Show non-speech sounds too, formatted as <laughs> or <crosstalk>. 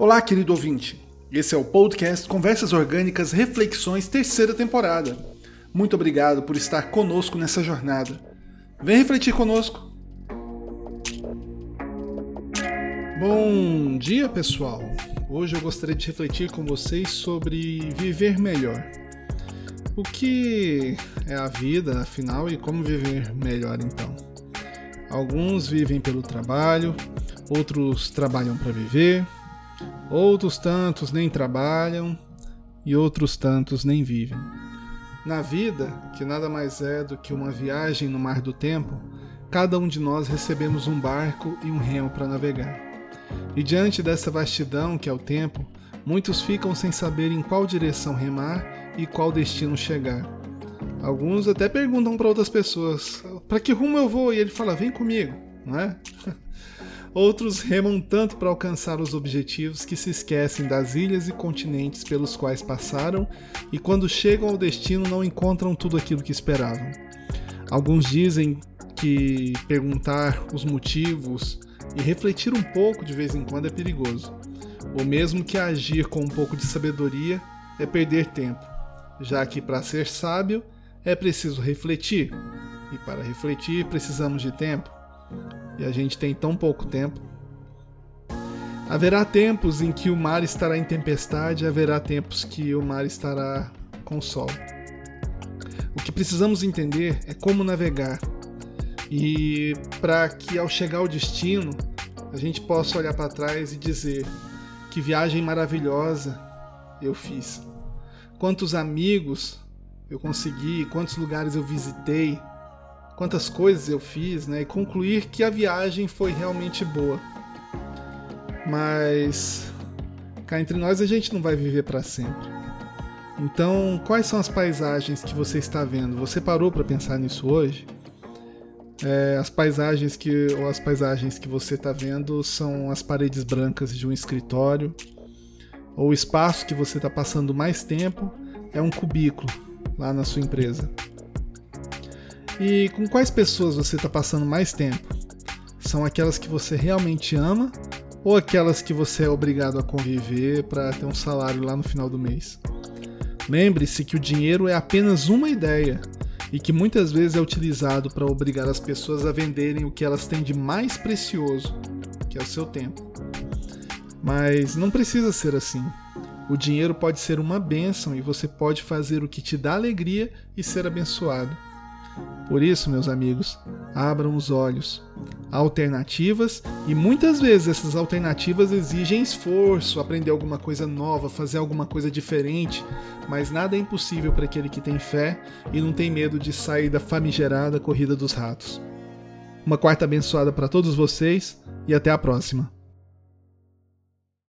Olá, querido ouvinte. Esse é o podcast Conversas Orgânicas Reflexões, terceira temporada. Muito obrigado por estar conosco nessa jornada. Vem refletir conosco. Bom dia, pessoal. Hoje eu gostaria de refletir com vocês sobre viver melhor. O que é a vida, afinal, e como viver melhor então? Alguns vivem pelo trabalho, outros trabalham para viver, outros tantos nem trabalham e outros tantos nem vivem. Na vida, que nada mais é do que uma viagem no mar do tempo, cada um de nós recebemos um barco e um remo para navegar. E diante dessa vastidão que é o tempo, muitos ficam sem saber em qual direção remar e qual destino chegar. Alguns até perguntam para outras pessoas: para que rumo eu vou? E ele fala: vem comigo, não é? <laughs> Outros remam tanto para alcançar os objetivos que se esquecem das ilhas e continentes pelos quais passaram e, quando chegam ao destino, não encontram tudo aquilo que esperavam. Alguns dizem que perguntar os motivos e refletir um pouco de vez em quando é perigoso, ou mesmo que agir com um pouco de sabedoria é perder tempo, já que para ser sábio é preciso refletir, e para refletir precisamos de tempo e a gente tem tão pouco tempo. Haverá tempos em que o mar estará em tempestade, haverá tempos que o mar estará com sol. O que precisamos entender é como navegar. E para que ao chegar ao destino, a gente possa olhar para trás e dizer: que viagem maravilhosa eu fiz. Quantos amigos eu consegui, quantos lugares eu visitei, quantas coisas eu fiz, né? E concluir que a viagem foi realmente boa. Mas cá entre nós a gente não vai viver para sempre. Então, quais são as paisagens que você está vendo? Você parou para pensar nisso hoje? É, as paisagens que ou as paisagens que você está vendo são as paredes brancas de um escritório, ou o espaço que você está passando mais tempo é um cubículo lá na sua empresa. E com quais pessoas você está passando mais tempo? São aquelas que você realmente ama ou aquelas que você é obrigado a conviver para ter um salário lá no final do mês? Lembre-se que o dinheiro é apenas uma ideia e que muitas vezes é utilizado para obrigar as pessoas a venderem o que elas têm de mais precioso, que é o seu tempo. Mas não precisa ser assim. O dinheiro pode ser uma bênção e você pode fazer o que te dá alegria e ser abençoado. Por isso, meus amigos, abram os olhos. Alternativas e muitas vezes essas alternativas exigem esforço, aprender alguma coisa nova, fazer alguma coisa diferente, mas nada é impossível para aquele que tem fé e não tem medo de sair da famigerada corrida dos ratos. Uma quarta abençoada para todos vocês e até a próxima.